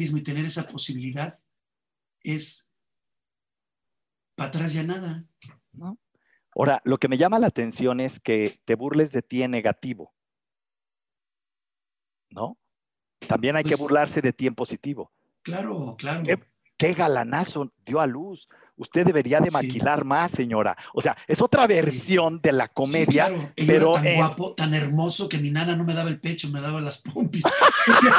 mismo y tener esa posibilidad es para atrás ya nada. ¿no? Ahora, lo que me llama la atención es que te burles de ti en negativo. ¿No? También hay que Pues- burlarse de ti en positivo. Claro, claro. ¿Qué, qué galanazo dio a luz. Usted debería de Sí. maquilar más, señora. O sea, es otra versión de la Sí, comedia, claro. Pero tan en- guapo, tan hermoso que mi nana no me daba el pecho, me daba las pompis. O sea,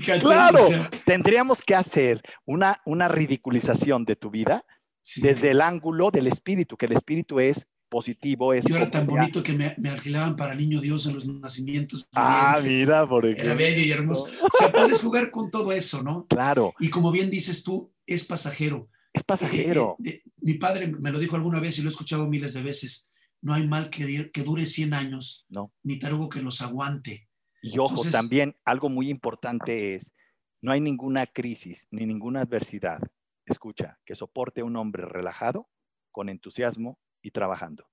cachas, Claro, o sea, tendríamos que hacer una, una ridiculización de tu vida sí. desde el ángulo del espíritu, que el espíritu es positivo, es Yo era tan bonito que me, me alquilaban para niño Dios en los nacimientos. Ah, mira, por Era ejemplo. bello y hermoso. O sea, puedes jugar con todo eso, ¿no? Claro, Y como bien dices tú, es pasajero. es pasajero. Eh, eh, mi padre me lo dijo alguna vez y lo he escuchado miles de veces. No hay mal que, que dure 100 años, No. ni tarugo que los aguante. Y ojo, Entonces- también algo muy importante es, no hay ninguna crisis ni ninguna adversidad, escucha, que soporte a un hombre relajado, con entusiasmo y trabajando.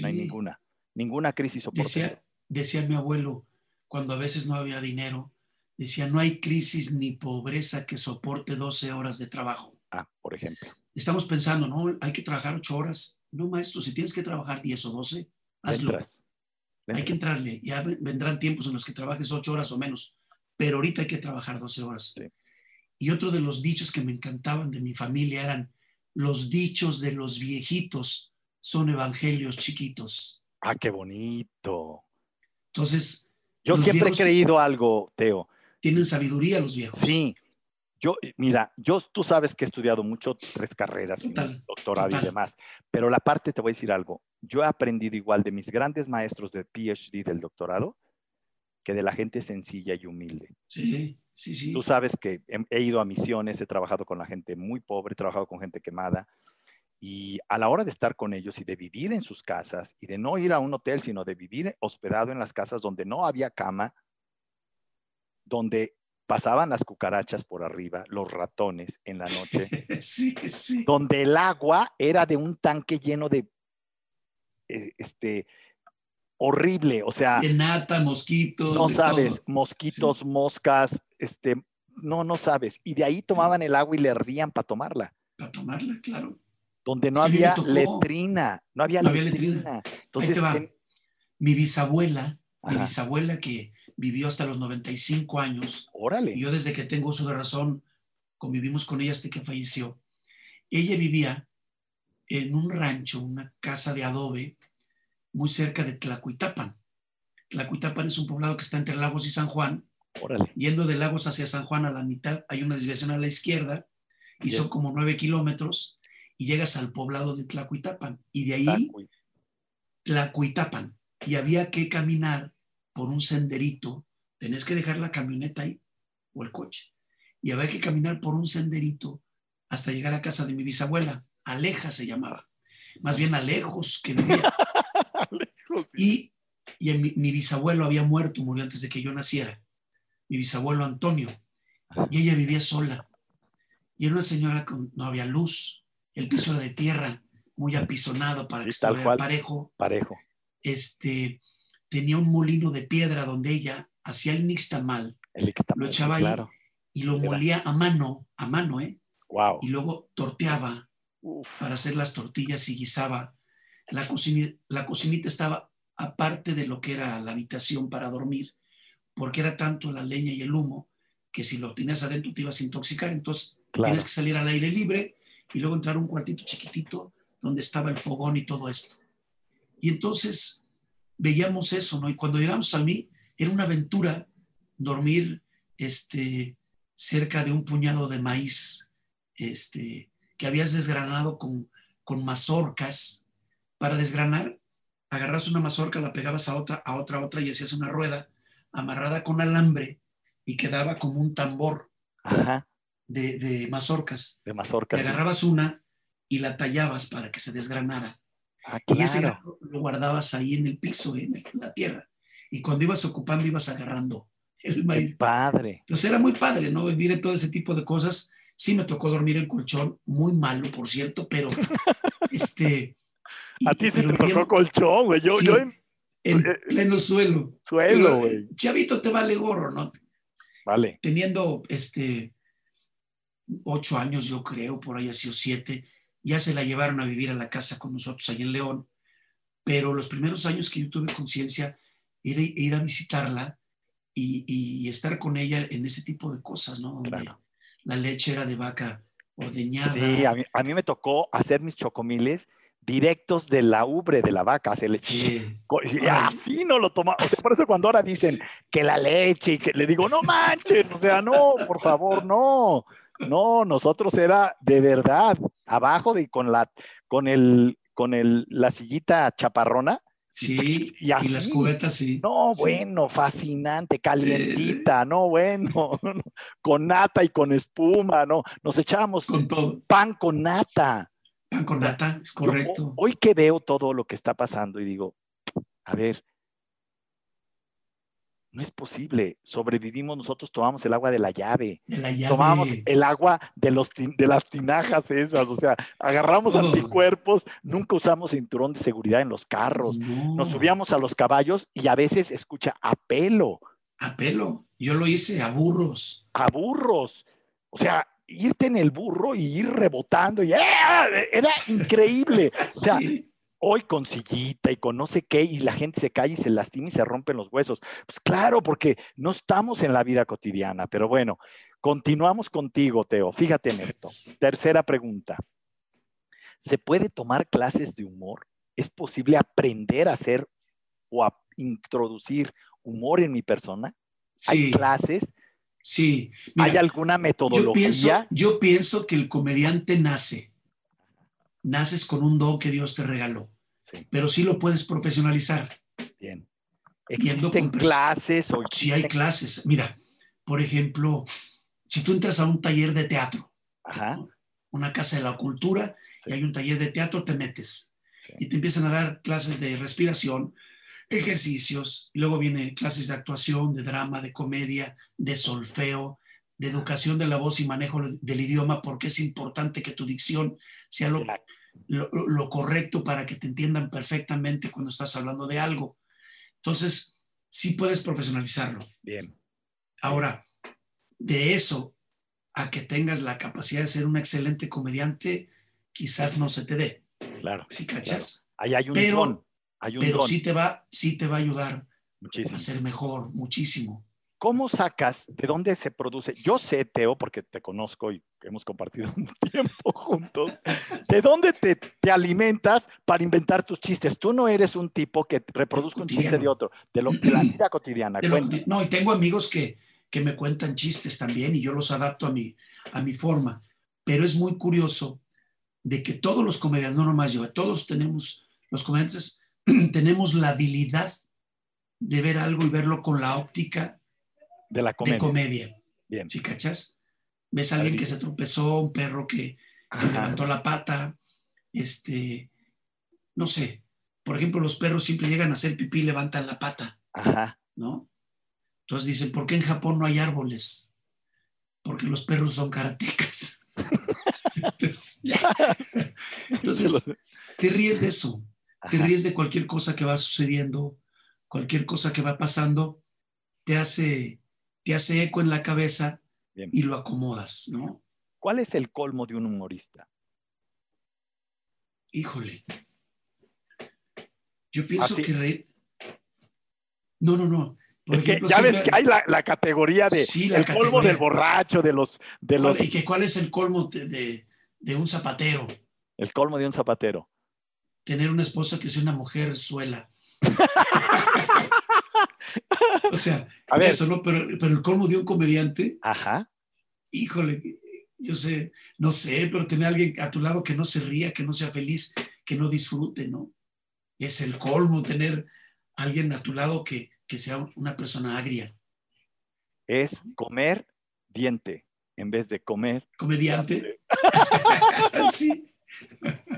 No hay ninguna. Ninguna crisis soporta. eso. Decía, decía mi abuelo, cuando a veces no había dinero, decía, no hay crisis ni pobreza que soporte 12 horas de trabajo. Ah, por ejemplo. Estamos pensando, no, hay que trabajar 8 horas. No, maestro, si tienes que trabajar 10 o 12, Le hazlo. entras, Hay que entrarle. Ya ve- vendrán tiempos en los que trabajes 8 horas o menos, pero ahorita hay que trabajar 12 horas. Sí. Y otro de los dichos que me encantaban de mi familia eran, los dichos de los viejitos son evangelios chiquitos. Ah, qué bonito. Entonces, Yo siempre he creído algo, Teo. tienen sabiduría los viejos. Sí. Yo, mira, yo, tú sabes que he estudiado mucho, tres carreras, Total, doctorado y demás, pero la parte, te voy a decir algo, yo he aprendido igual de mis grandes maestros de PhD del doctorado que de la gente sencilla y humilde. Sí, sí, sí. Tú sabes que he, he ido a misiones, he trabajado con la gente muy pobre, he trabajado con gente quemada, y a la hora de estar con ellos y de vivir en sus casas y de no ir a un hotel, sino de vivir hospedado en las casas donde no había cama, donde pasaban las cucarachas por arriba, los ratones en la noche, sí, sí. donde el agua era de un tanque lleno de, eh, este, horrible, o sea, De nata, mosquitos. no sabes, todo. mosquitos, moscas, este, no, no sabes. Y de ahí tomaban el agua y le hervían para tomarla, Para tomarla, claro. donde no Es que había letrina, no había letrina. Entonces, te va. ten- Mi bisabuela, mi bisabuela que vivió hasta los 95 años, órale, yo desde que tengo uso de razón convivimos con ella hasta que falleció. Ella vivía en un rancho, una casa de adobe, muy cerca de Tlacuitapan. Tlacuitapan es un poblado que está entre Lagos y San Juan. órale. Yendo de Lagos hacia San Juan a la mitad hay una desviación a la izquierda y Yes. son como nueve kilómetros y llegas al poblado de Tlacuitapan. Y de ahí. Tlacuitapan. Y había que caminar por un senderito. Tenés que dejar la camioneta ahí o el coche. Y había que caminar por un senderito hasta llegar a casa de mi bisabuela. Aleja se llamaba. Más bien Alejos que vivía. Sí. Y, y mi, mi bisabuelo había muerto, murió antes de que yo naciera. Mi bisabuelo Antonio. Y ella vivía sola. Y era una señora con no había luz. El piso era de tierra, muy apisonado para Sí, que estuviera parejo. Parejo. Este, tenía un molino de piedra donde ella hacía el nixtamal El Ixtamal, Lo echaba ahí. claro. y lo molía a mano, a mano, ¿eh? Wow. Y luego torteaba Uf, para hacer las tortillas y guisaba. La, cocini- la cocinita estaba aparte de lo que era la habitación para dormir, porque era tanto la leña y el humo que si lo tenías adentro te ibas a intoxicar, entonces claro. tienes que salir al aire libre y luego entrar a un cuartito chiquitito donde estaba el fogón y todo esto. Y entonces veíamos eso, ¿no? Y cuando llegamos a mí, era una aventura dormir este, cerca de un puñado de maíz este, que habías desgranado con, con mazorcas. Para desgranar, agarras una mazorca, la pegabas a otra, a otra, a otra y hacías una rueda amarrada con alambre y quedaba como un tambor Ajá. de, de mazorcas. De Te mazorca. sí. agarrabas una y la tallabas para que se desgranara. Ah, Y ese claro. grano lo guardabas ahí en el piso, en el- la tierra. Y cuando ibas ocupando, ibas agarrando el Qué maíz. padre. Entonces era muy padre, ¿no? Vivir todo ese tipo de cosas. Sí me tocó dormir en colchón, muy malo, por cierto, pero este... y- A ti sí pero te tocó colchón, güey. Yo, Sí. yo en en pleno suelo. suelo, güey. eh, Chavito te vale gorro, ¿no? Vale. Teniendo este ocho años, yo creo, por ahí ha sido siete, ya se la llevaron a vivir a la casa con nosotros ahí en León, pero los primeros años que yo tuve conciencia era ir a visitarla y, y, estar con ella en ese tipo de cosas, ¿no? Donde Claro. la leche era de vaca ordeñada. Sí, a mí, a mí me tocó hacer mis chocomiles directos de la ubre de la vaca. Se le, Sí. y así no lo toma. O sea, por eso cuando ahora dicen que la leche que le digo, no manches, o sea, no, por favor, no. No, nosotros era de verdad, abajo de con la, con el, con el, la sillita chaparrona. Sí, Y y, así. las cubetas, sí. No, Sí. bueno, fascinante, calientita, no, bueno, con nata y con espuma, no, nos echábamos Con todo. pan con nata. Pan con nata, es correcto. Yo, hoy que veo todo lo que está pasando y digo, a ver, no es posible, sobrevivimos, nosotros tomamos el agua de la llave, De la llave. tomamos el agua de, los, de las tinajas esas, o sea, agarramos anticuerpos, nunca usamos cinturón de seguridad en los carros, No, nos subíamos a los caballos y a veces escucha a pelo, A pelo. Yo lo hice a burros. a burros, o sea, irte en el burro y ir rebotando, y ¡eh! era increíble, o sea, sí. Hoy con sillita y con no sé qué, y la gente se cae y se lastima y se rompen los huesos. Pues claro, porque no estamos en la vida cotidiana, pero bueno, continuamos contigo, Teo. Fíjate en esto. Tercera pregunta. ¿Se puede tomar clases de humor? ¿Es posible aprender a hacer o a introducir humor en mi persona? ¿Hay Sí, clases? sí. Mira, ¿Hay alguna yo metodología? pienso, yo pienso que el comediante nace. Naces con un don que Dios te regaló, Sí, pero sí lo puedes profesionalizar. bien. ¿Existen clases o Sí hay clases. Mira, por ejemplo, si tú entras a un taller de teatro, Ajá, una casa de la cultura, Sí. y hay un taller de teatro, te metes. sí. y te empiezan a dar clases de respiración, ejercicios, y luego viene clases de actuación, de drama, de comedia, de solfeo, de educación de la voz y manejo del idioma, porque es importante que tu dicción sea lo, lo, lo correcto para que te entiendan perfectamente cuando estás hablando de algo. Entonces, sí puedes profesionalizarlo. Bien. Ahora, de eso a que tengas la capacidad de ser un excelente comediante, quizás no se te dé, Claro. ¿sí cachas? Ahí hay un Pero-. Hay un Pero sí te va, sí te va a ayudar Muchísimo. a ser mejor, muchísimo. ¿Cómo sacas? ¿De dónde se produce? Yo sé, Teo, porque te conozco y hemos compartido un tiempo juntos. ¿De dónde te, te alimentas para inventar tus chistes? Tú no eres un tipo que reproduzca un chiste de otro, de, lo, de la vida cotidiana. No, y tengo amigos que, que me cuentan chistes también y yo los adapto a mi, a mi forma. Pero es muy curioso de que todos los comediantes, no nomás yo, todos tenemos, los comediantes, tenemos la habilidad de ver algo y verlo con la óptica De la de comedia. comedia. Bien. ¿Sí cachas? Ves a alguien que se tropezó, un perro que, levantó la pata, este, no sé, por ejemplo, los perros siempre llegan a hacer pipí y levantan la pata, Ajá. ¿no? Entonces dicen, ¿por qué en Japón no hay árboles? Porque los perros son karatecas. Entonces, te ríes de eso, te ríes de cualquier cosa que va sucediendo, cualquier cosa que va pasando, te hace, te hace eco en la cabeza Bien. y lo acomodas, ¿no? ¿Cuál es el colmo de un humorista? Híjole. Yo pienso Así- que reír. No, no, no. Por es ejemplo, que ya ves que hay la, la categoría de Sí, la el colmo del borracho, de los, de ¿Cuál, los, y que ¿Cuál es el colmo de, de- de un zapatero? el colmo de un zapatero. Tener una esposa que sea una mujer suela. o sea, A ver, eso, ¿no? Pero, pero el colmo de un comediante, ajá. híjole, yo sé, no sé, pero tener a alguien a tu lado que no se ría, que no sea feliz, que no disfrute, ¿no? Es el colmo tener a alguien a tu lado que, que sea una persona agria. Es comer diente en vez de comer Comediante. sí.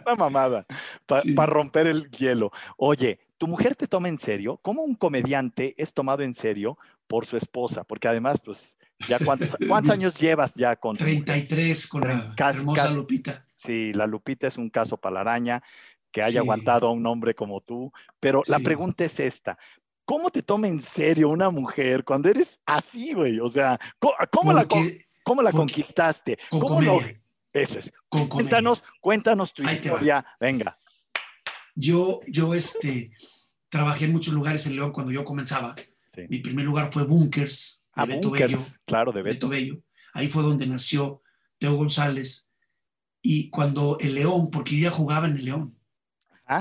Una mamada para Sí. romper el hielo. Oye, ¿tu mujer te toma en serio? ¿Cómo un comediante es tomado en serio por su esposa? Porque además, pues, ya cuántos, ¿cuántos años llevas ya con tu mujer? 33 con la Casi- hermosa casi. Lupita. Sí, la Lupita es un caso para la araña que haya Sí. aguantado a un hombre como tú. Pero la pregunta es esta. ¿cómo te toma en serio una mujer cuando eres así, güey? O sea, ¿cómo, la, cómo la conquistaste? ¿Cómo lo, eso es. cuéntanos, cuéntanos tu historia. Venga. Yo, yo este, trabajé en muchos lugares en León cuando yo comenzaba. Mi primer lugar fue Bunkers, de ah, Beto Bello. Claro, de Beto. Bello. Ahí fue donde nació Teo González. Y cuando el León, porque yo ya jugaba en el León,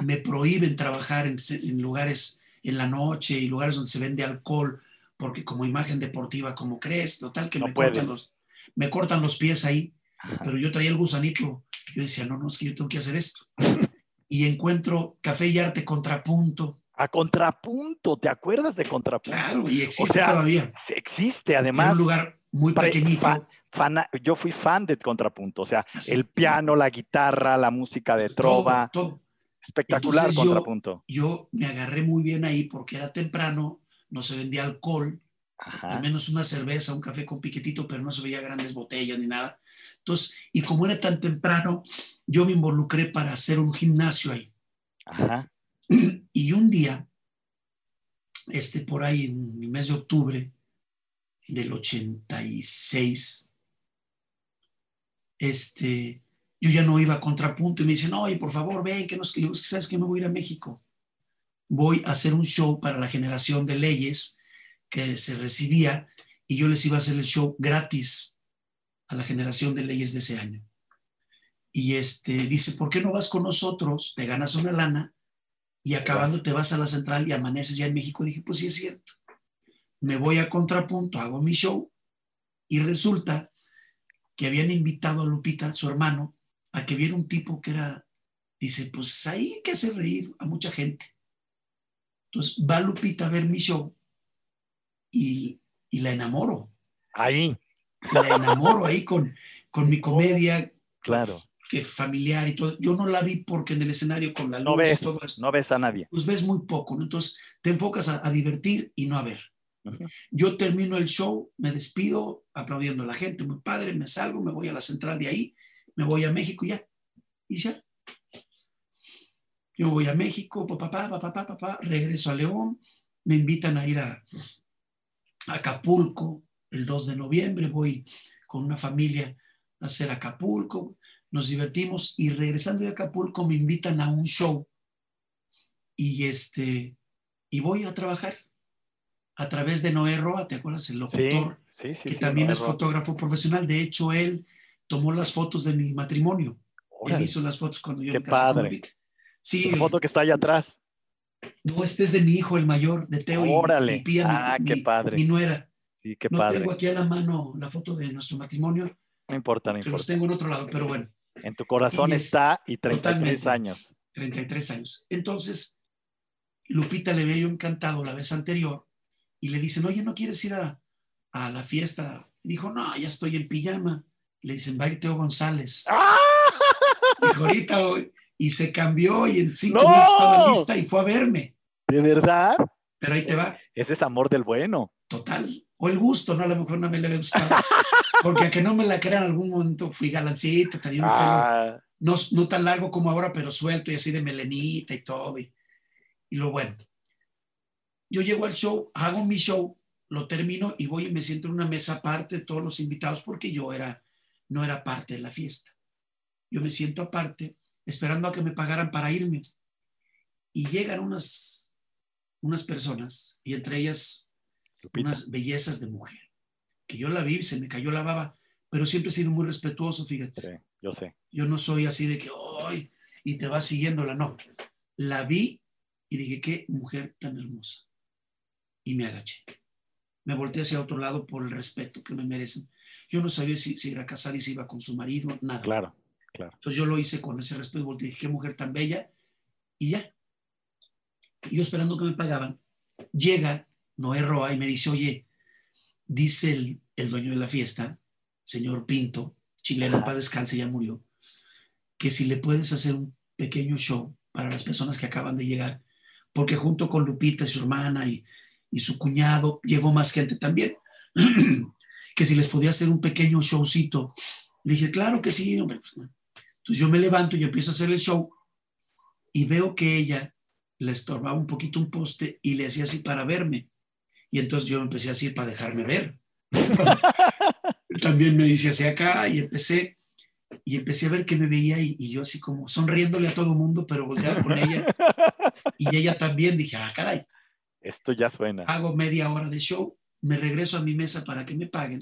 me prohíben trabajar en, lugares en la noche y lugares donde se vende alcohol, porque como imagen deportiva, como crees, total, que me, cortan los, me cortan los pies ahí. Pero yo traía el gusanito. Yo decía, no, no, es que yo tengo que hacer esto. y encuentro Café y Arte Contrapunto. A Contrapunto, ¿te acuerdas de Contrapunto? Claro, y existe todavía. Existe, además. un lugar muy pequeñito yo fui fan de Contrapunto, o sea, el piano, la guitarra, la música de trova. Espectacular Contrapunto. Yo, me agarré muy bien ahí porque era temprano, no se vendía alcohol, al menos una cerveza, un café con piquetito, pero no se veía grandes botellas ni nada. Entonces, y como era tan temprano, yo me involucré para hacer un gimnasio ahí. Y un día, este, por ahí en el mes de octubre del 86, este, yo ya no iba a contrapunto y me dicen, oye, por favor, ven, que nos, sabes que me voy a ir a México. Voy a hacer un show para la generación de leyes que se recibía y yo les iba a hacer el show gratis a la generación de leyes de ese año. Y este dice, ¿por qué no vas con nosotros? Te ganas una lana y acabando te vas a la central y amaneces ya en México. Dije, pues sí es cierto. Me voy a contrapunto, hago mi show y resulta que habían invitado a Lupita, su hermano, a que viera un tipo que era, dice, pues ahí que hace reír a mucha gente. Entonces va Lupita a ver mi show y, la enamoro. Ahí. La enamoro ahí con, con mi comedia. Claro. Que familiar y todo. Yo no la vi porque en el escenario con la luz no ves, y todo No ves a nadie. Pues ves muy poco, Entonces te enfocas a divertir y no a ver. Yo termino el show, me despido aplaudiendo a la gente, muy padre, me salgo, me voy a la central de ahí, me voy a México y ya. Y ya. Yo voy a México, papá, papá, papá, papá, regreso a León, me invitan a ir a, Acapulco el 2 de noviembre, voy con una familia a hacer Acapulco, nos divertimos y regresando de Acapulco me invitan a un show y este y voy a trabajar a través de Noé Roa, ¿te acuerdas? El locutor, que también es fotógrafo profesional. De hecho, él tomó las fotos de mi matrimonio. Él hizo las fotos cuando yo Qué me casé padre. Sí. La foto que está allá atrás. No, este es de mi hijo, el mayor, de Teo Órale. y, Pía, ah, mi, qué padre. mi nuera. Sí, qué no padre. tengo aquí a la mano la foto de nuestro matrimonio. No importa, no importa. los tengo en otro lado, pero bueno. En tu corazón está y 33 años. 33 años. Entonces, Lupita le había yo encantado la vez anterior y le dicen, oye, ¿no quieres ir a, la fiesta? Y dijo, no, ya estoy en pijama. Le dicen, va a ir Teo González. ¡Ah! Dijo, ahorita Y se cambió y en cinco minutos estaba lista y fue a verme. ¿De verdad? Pero ahí te va. Ese es amor del bueno. Total. O el gusto, ¿no? A lo mejor no me le había gustado. Porque a que no me la crean en algún momento fui galancito, tenía un pelo ah. no, no, tan largo como ahora, pero suelto y así de melenita y todo. Y, y lo bueno. Yo llego al show, hago mi show, lo termino y voy y me siento en una mesa aparte de todos los invitados porque yo era, no era parte de la fiesta. Yo me siento aparte, esperando a que me pagaran para irme. Y llegan unas, unas personas, y entre ellas unas bellezas de mujer, que yo la vi, se me cayó la baba, pero siempre he sido muy respetuoso, fíjate. Sí, yo sé. Yo no soy así de que, ¡ay! Y te vas siguiéndola, no. La vi y dije, qué mujer tan hermosa y me agaché. Me volteé hacia otro lado por el respeto que me merecen. Yo no sabía si, si era casada y si iba con su marido, nada. Claro, claro. Entonces yo lo hice con ese respeto, volteé y dije, qué mujer tan bella, y ya. Y yo esperando que me pagaban, llega Noé Roa y me dice, oye, dice el, el dueño de la fiesta, señor Pinto, chileno, para descanse, ya murió, que si le puedes hacer un pequeño show para las personas que acaban de llegar, porque junto con Lupita su hermana y y su cuñado, llegó más gente también, que si les podía hacer un pequeño showcito. Le dije, claro que sí, hombre. Pues, Entonces yo me levanto y empiezo a hacer el show y veo que ella le estorbaba un poquito un poste y le hacía así para verme. Y entonces yo empecé así para dejarme ver. También me dice hacia acá y empecé y empecé a ver que me veía y, y yo así como sonriéndole a todo mundo, pero volteaba con ella. Y ella también dije, ah, caray, Esto ya suena. hago media hora de show, me regreso a mi mesa para que me paguen.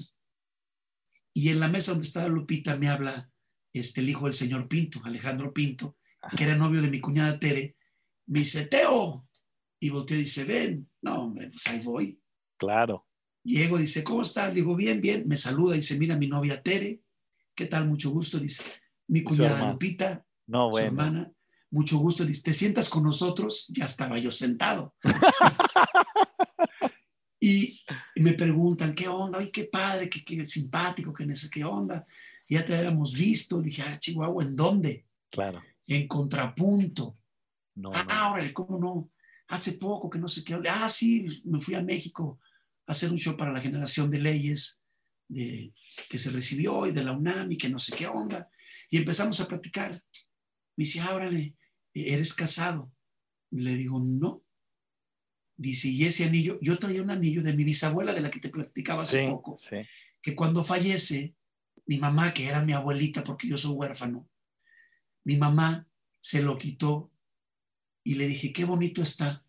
Y en la mesa donde estaba Lupita me habla este, el hijo del señor Pinto, Alejandro Pinto, que era novio de mi cuñada Tere. Me dice, Teo. Y volteó y dice, ven. No, hombre, pues ahí voy. Claro. Llego, dice, ¿cómo estás? Le digo, bien, bien. Me saluda, dice, mira, mi novia Tere. ¿Qué tal? Mucho gusto. Dice, mi cuñada. Lupita, No, su hermana. Mucho gusto. Dice, ¿te sientas con nosotros? Ya estaba yo sentado. y, y me preguntan, ¿qué onda? Ay, qué padre, qué, qué simpático, qué, qué onda. Ya te habíamos visto. Dije, ah, Chihuahua, ¿en dónde? Claro. En contrapunto. No, ah, no. órale, ¿cómo no? Hace poco que no sé qué. Ah, sí, me fui a México hacer un show para la generación de leyes de, que se recibió y de la UNAM y que no sé qué onda. Y empezamos a platicar. Me dice, órale, ¿eres casado? Le digo, no. Dice, ¿y ese anillo? Yo traía un anillo de mi bisabuela de la que te platicaba hace Sí, poco, sí. que cuando fallece, mi mamá, que era mi abuelita porque yo soy huérfano, mi mamá se lo quitó y le dije, qué bonito está.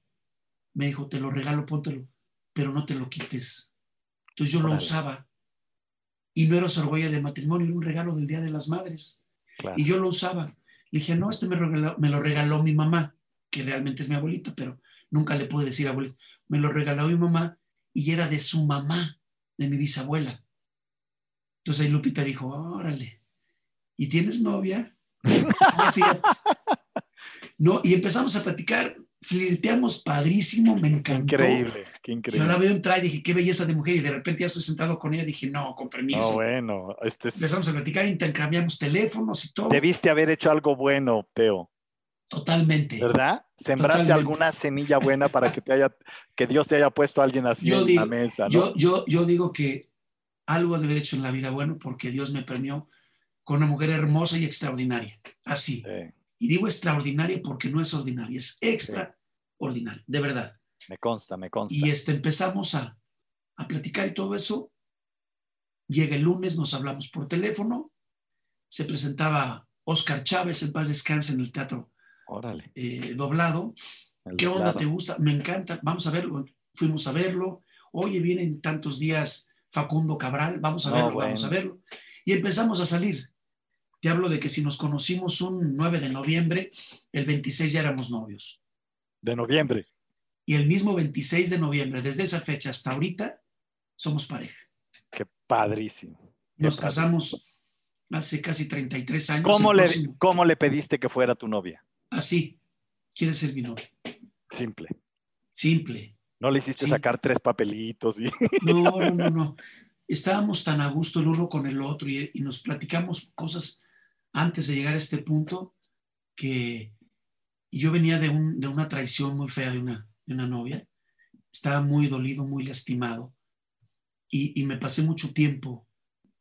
Me dijo, te lo regalo, póntelo, pero no te lo quites. Entonces yo lo usaba y no era orgullo de matrimonio, era un regalo del Día de las Madres. Claro. Y yo lo usaba. Le dije, no, este me, regaló- me lo regaló mi mamá, que realmente es mi abuelita, pero nunca le pude decir abuelita. Me lo regaló mi mamá y era de su mamá, de mi bisabuela. Entonces ahí Lupita dijo, órale, ¿y tienes novia? No, fíjate. No, y empezamos a platicar, flirteamos padrísimo, me encantó. increíble, qué Yo la increíble. veo entrar y dije, qué belleza de mujer, y de repente ya estoy sentado con ella, dije, no, con permiso. No, bueno, este es- Empezamos a platicar, intercambiamos teléfonos y todo. debiste haber hecho algo bueno, Teo, Totalmente. ¿verdad? Sembraste Totalmente. alguna semilla buena para que te haya, que Dios te haya puesto a alguien así Yo en digo- la mesa, ¿no? Yo, yo, yo digo que algo de haber hecho en la vida bueno porque Dios me premió con una mujer hermosa y extraordinaria. Así. Sí, Y digo extraordinaria porque no es ordinaria, es extraordinaria, de verdad. Me consta, me consta. Y este, empezamos a, a platicar y todo eso. Llega el lunes, nos hablamos por teléfono. Se presentaba Oscar Chávez, en paz descanse, en el teatro Órale. eh, doblado. el ¿Qué onda? ¿Te gusta? Me encanta. Vamos a verlo. Fuimos a verlo. Oye, vienen tantos días Facundo Cabral. Vamos a No, verlo, vamos a verlo. Y empezamos a salir. Te hablo de que si nos conocimos un 9 de noviembre, el 26 ya éramos novios. De noviembre. Y el mismo 26 de noviembre, desde esa fecha hasta ahorita, somos pareja. Qué padrísimo. Qué Nos padrísimo. casamos hace casi 33 años. ¿Cómo le, próximo- ¿Cómo le pediste que fuera tu novia? Así. ¿Quieres ser mi novia? Simple. Simple. No le hiciste sacar tres papelitos y No, no, no, no. Estábamos tan a gusto el uno con el otro y, y nos platicamos cosas antes de llegar a este punto que yo venía de, un- de una traición muy fea de una, de una novia. Estaba muy dolido, muy lastimado y, y me pasé mucho tiempo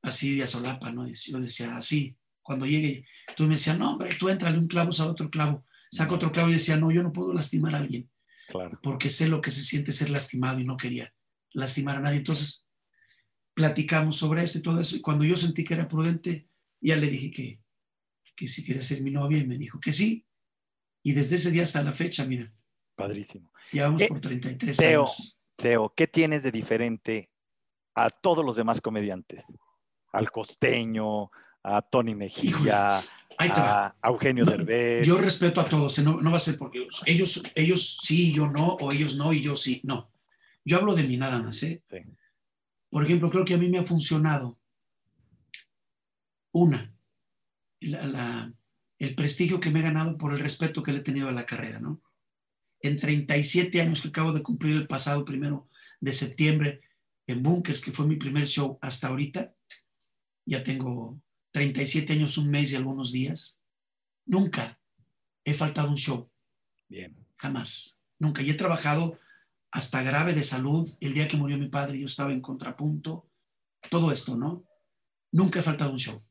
así de a solapa, ¿no? Y Yo decía, así, cuando llegue, tú me decías, no, hombre, tú entrale un clavo, saca otro clavo, saca otro clavo y decía, no, yo no puedo lastimar a alguien claro. porque sé lo que se siente ser lastimado y no quería lastimar a nadie. Entonces, platicamos sobre esto y todo eso. Y cuando yo sentí que era prudente, ya le dije que, que si quería ser mi novia y me dijo que sí. Y desde ese día hasta la fecha, mira, Padrísimo. llevamos por 33 Teo. años. Teo, ¿qué tienes de diferente a todos los demás comediantes? Al costeño, a Tony Mejía, va. a Eugenio No, Derbez. Yo respeto a todos, ¿eh? no, no va a ser porque ellos, ellos sí, yo no, o ellos no y yo sí. No. Yo hablo de mí nada más. ¿eh? Sí. Por ejemplo, creo que a mí me ha funcionado una, la- la- el prestigio que me he ganado por el respeto que le he tenido a la carrera, ¿no? En 37 años que acabo de cumplir el pasado primero de septiembre en Bunkers, que fue mi primer show hasta ahorita, ya tengo 37 años, un mes y algunos días, nunca he faltado un show, Bien. jamás, nunca. Y he trabajado hasta grave de salud. El día que murió mi padre yo estaba en contrapunto, todo esto, ¿no? Nunca he faltado un show.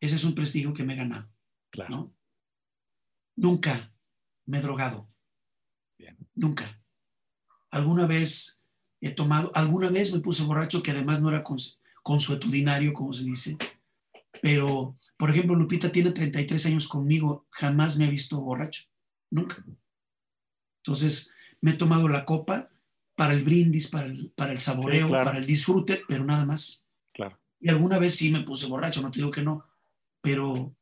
Ese es un prestigio que me he ganado, Claro. ¿no? Nunca me he drogado. Nunca. Alguna vez he tomado, alguna vez me puse borracho que además no era consuetudinario, como se dice. Pero, por ejemplo, Lupita tiene 33 años conmigo, jamás me ha visto borracho. Nunca. Entonces, me he tomado la copa para el brindis, para el, para el saboreo, para el disfrute, pero nada más. Claro. Y alguna vez sí me puse borracho, no te digo que no, pero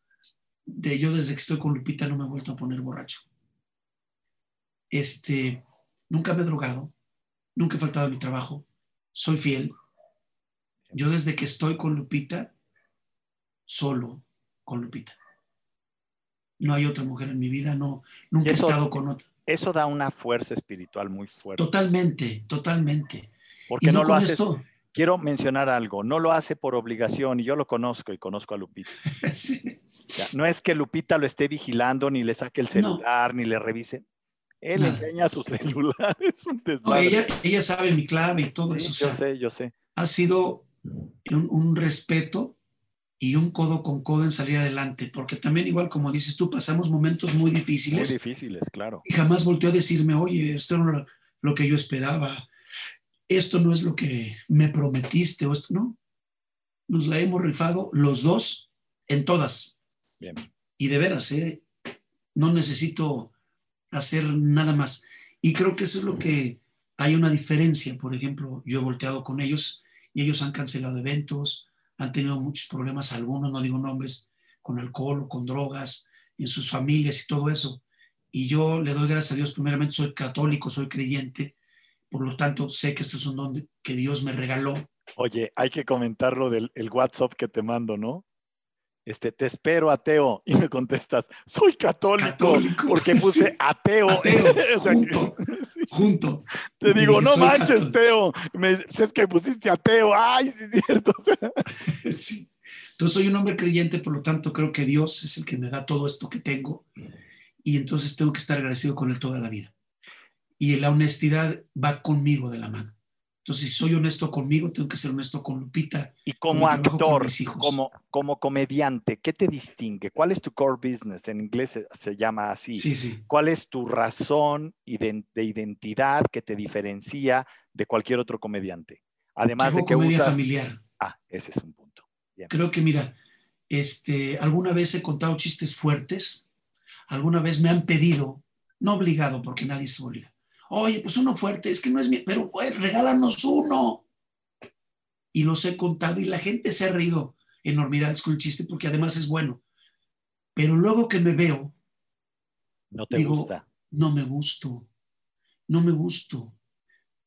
de yo desde que estoy con Lupita no me he vuelto a poner borracho. Este, nunca me he drogado, nunca he faltado a mi trabajo, soy fiel. Yo desde que estoy con Lupita, solo con Lupita. No hay otra mujer en mi vida, no, nunca he estado con otra. Eso da una fuerza espiritual muy fuerte. Totalmente, totalmente. Porque no, lo haces. Quiero mencionar algo, no lo hace por obligación y yo lo conozco y conozco a Lupita. sí no es que Lupita lo esté vigilando, ni le saque el celular, ni le revise. Él enseña su celular, es un ella, sabe mi clave y todo eso. Yo sé, yo sé. Ha sido un, respeto y un codo con codo en salir adelante, porque también igual como dices tú, pasamos momentos muy difíciles. Muy difíciles, claro. Y jamás volteó a decirme, oye, esto no es lo que yo esperaba, esto no es lo que me prometiste, o esto no. Nos la hemos rifado los dos en todas. Y de veras, ¿eh? no necesito hacer nada más. Y creo que eso es lo que hay una diferencia. Por ejemplo, yo he volteado con ellos y ellos han cancelado eventos, han tenido muchos problemas, algunos, no digo nombres, con alcohol o con drogas, en sus familias y todo eso. Y yo le doy gracias a Dios, primeramente soy católico, soy creyente, por lo tanto sé que esto es un don que Dios me regaló. Oye, hay que comentar lo del el WhatsApp que te mando, ¿no? Este, te espero ateo, y me contestas, soy católico, porque puse ateo. junto, Te digo, no manches, Teo, me, es que pusiste ateo, ay, sí es cierto. sí. Entonces soy un hombre creyente, por lo tanto creo que Dios es el que me da todo esto que tengo, y entonces tengo que estar agradecido con Él toda la vida. Y la honestidad va conmigo de la mano. Entonces, si soy honesto conmigo, tengo que ser honesto con Lupita. Y como actor, como, como comediante, ¿qué te distingue? ¿Cuál es tu core business? En inglés se, llama así. Sí, sí. ¿Cuál es tu razón de identidad que te diferencia de cualquier otro comediante? Además de que comedia familiar. Ah, ese es un punto. Creo que, mira, este, alguna vez he contado chistes fuertes, alguna vez me han pedido, no obligado, porque nadie se obliga, Oye, pues uno fuerte, es que no es mío, pero pues, regálanos uno. Y los he contado y la gente se ha reído enormidades con el chiste porque además es bueno. Pero luego que me veo, no te gusta. No me gusto, no me gusto.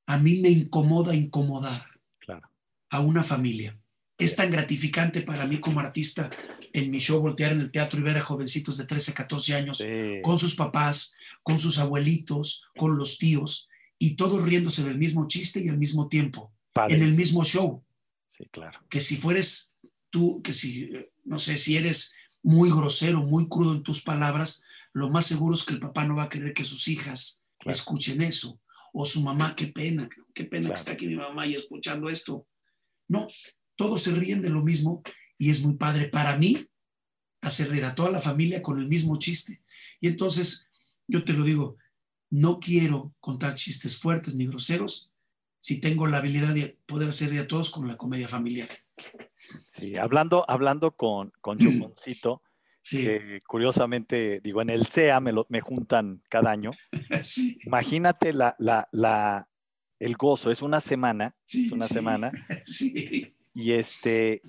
A mí me incomoda incomodar claro. a una familia. Es tan gratificante para mí como artista en mi show voltear en el teatro y ver a jovencitos de 13, 14 años con sus papás, con sus abuelitos, con los tíos, y todos riéndose del mismo chiste y al mismo tiempo, en el mismo show. Sí, claro. Que si fueres tú, que si, no sé, si eres muy grosero, muy crudo en tus palabras, lo más seguro es que el papá no va a querer que sus hijas escuchen eso. O su mamá, qué pena, qué pena que está aquí mi mamá y escuchando esto. No, todos se ríen de lo mismo y es muy padre para mí hacer reír a toda la familia con el mismo chiste. Y entonces yo te lo digo, no quiero contar chistes fuertes ni groseros si tengo la habilidad de poder hacer a todos con la comedia familiar. Sí, hablando, hablando con, con Chuponcito, curiosamente, digo, en el CEA me, me juntan cada año. Sí. Imagínate la, la, la, el gozo, es una semana, es una semana. Y este,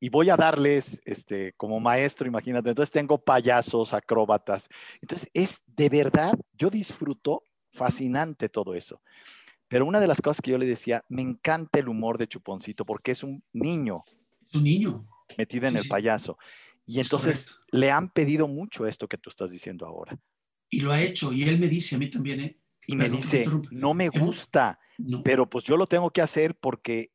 y voy a darles, este, como maestro, imagínate, entonces tengo payasos, acróbatas. Entonces es de verdad, yo disfruto fascinante todo eso. Pero una de las cosas que yo le decía, me encanta el humor de Chuponcito porque es un niño. Es un niño. Metido en el payaso. Y entonces le han pedido mucho esto que tú estás diciendo ahora. Y lo ha hecho, y él me dice a mí también, ¿eh? Y me dice, no me gusta, pero pues yo lo tengo que hacer porque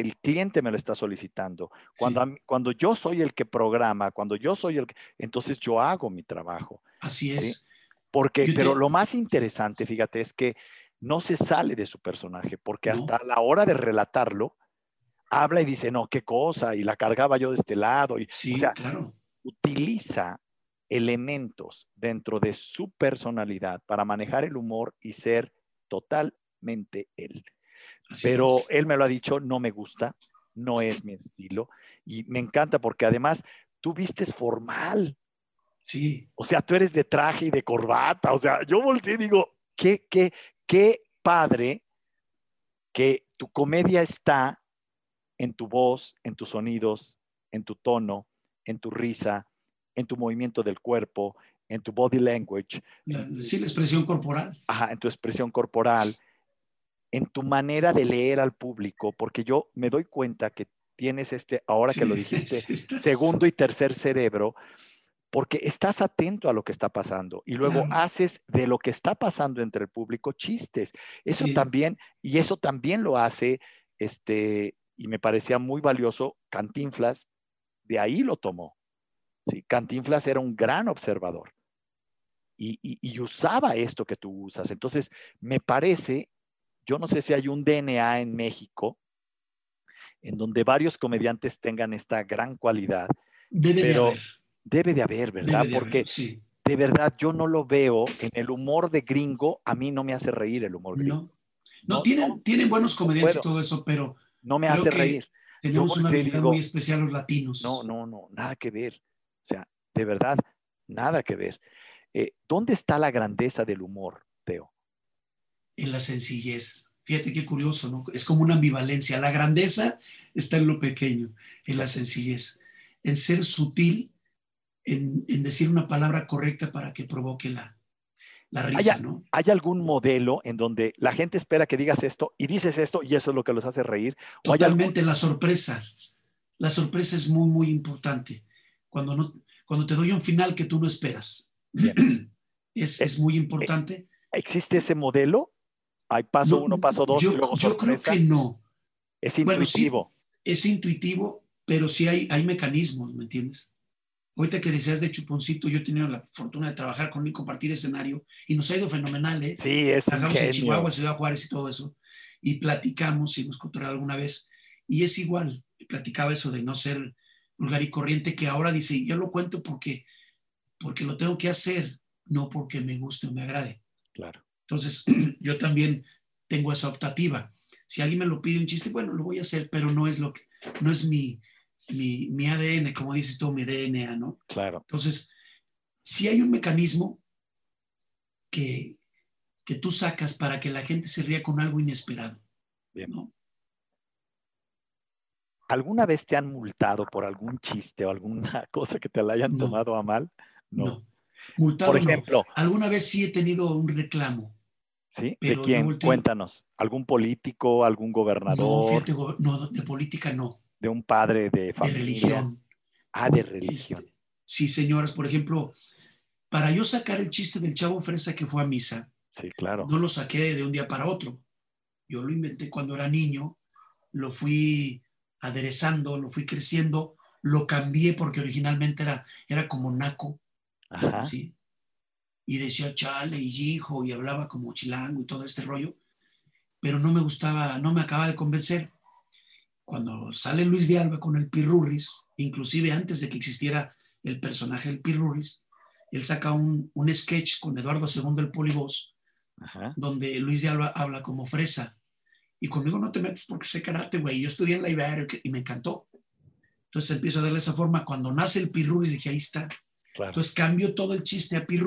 el cliente me lo está solicitando. Cuando, cuando yo soy el que programa, cuando yo soy el que, entonces yo hago mi trabajo. Así es. Porque, pero lo más interesante, fíjate, es que no se sale de su personaje, porque hasta la hora de relatarlo, habla y dice, no, qué cosa, y la cargaba yo de este lado. Y, sí, claro. Utiliza elementos dentro de su personalidad para manejar el humor y ser totalmente él. Pero él me lo ha dicho, no me gusta, no es mi estilo y me encanta porque además tú vistes formal. Sí. O sea, tú eres de traje y de corbata. O sea, yo volteé y digo, qué, qué, qué padre que tu comedia está en tu voz, en tus sonidos, en tu tono, en tu risa, en tu movimiento del cuerpo, en tu body language. sí, la expresión corporal. Ajá, en tu expresión corporal, en tu manera de leer al público, porque yo me doy cuenta que tienes este, ahora que lo dijiste, segundo y tercer cerebro, porque estás atento a lo que está pasando y luego haces de lo que está pasando entre el público chistes. Eso también, y eso también lo hace, este, y me parecía muy valioso, Cantinflas, de ahí lo tomó. ¿sí? Cantinflas era un gran observador y, y usaba esto que tú usas. Entonces, me parece, yo no sé si hay un DNA en México en donde varios comediantes tengan esta gran cualidad. Debe de haber. Debe de haber, ¿verdad? Porque de verdad yo no lo veo en el humor de gringo, a mí no me hace reír el humor gringo. No, tienen, tienen buenos comediantes y todo eso, pero... No me hace reír. Tenemos una habilidad muy especial los latinos. No, no, no, nada que ver. O sea, de verdad, nada que ver. Eh, ¿Dónde está la grandeza del humor, Teo? En la sencillez. Fíjate qué curioso, ¿no? Es como una ambivalencia. La grandeza está en lo pequeño, en la sencillez, en ser sutil, en, decir una palabra correcta para que provoque la, la risa, ¿Hay, ¿no? ¿Hay algún modelo en donde la gente espera que digas esto y dices esto y eso es lo que los hace reír? Totalmente, la sorpresa. La sorpresa es muy, muy importante. Cuando, no, cuando te doy un final que tú no esperas. Es, es, muy importante. ¿Existe ese modelo? Hay paso uno, paso dos yo, y luego Yo creo que no. Es intuitivo. es intuitivo, pero sí hay, hay mecanismos, ¿me entiendes? Ahorita que decías de Chuponcito, yo he tenido la fortuna de trabajar con él, compartir escenario, y nos ha ido fenomenal, ¿eh? Sí, es Trabajamos en Chihuahua, Ciudad Juárez y todo eso, y platicamos, y hemos contado alguna vez, y es igual, platicaba eso de no ser vulgar y corriente, que ahora dice, yo lo cuento porque, porque lo tengo que hacer, no porque me guste o me agrade. Claro. Entonces, yo también tengo esa optativa. Si alguien me lo pide un chiste, bueno, lo voy a hacer, pero no es lo que, no es mi, mi, mi ADN, como dices tú, mi DNA, ¿no? Claro. Entonces, si hay un mecanismo que, que tú sacas para que la gente se ría con algo inesperado. Bien. ¿no? ¿Alguna vez te han multado por algún chiste o alguna cosa que te la hayan tomado a mal? No. no. Multado, por ejemplo. Alguna vez sí he tenido un reclamo. ¿Sí? ¿De quién? Cuéntanos. ¿Algún político, algún gobernador? No, fíjate, no, de política no. De un padre de familia. De religión. Ah, de religión. Este, sí, señoras, por ejemplo, para yo sacar el chiste del chavo fresa que fue a misa, sí, claro. no lo saqué de un día para otro. Yo lo inventé cuando era niño, lo fui aderezando, lo fui creciendo, lo cambié porque originalmente era, era como naco. Ajá. ¿sí? Y decía chale y hijo y hablaba como chilango y todo este rollo, pero no me gustaba, no me acaba de convencer. Cuando sale Luis de Alba con el Pirurris, inclusive antes de que existiera el personaje del Pirurris, él saca un, un sketch con Eduardo II el Polibos, donde Luis de Alba habla como fresa. Y conmigo no te metes porque sé karate, güey. Yo estudié en la Ibero y me encantó. Entonces empiezo a darle esa forma. Cuando nace el Pirurris, dije, ahí está. Entonces cambio todo el chiste a Pirurris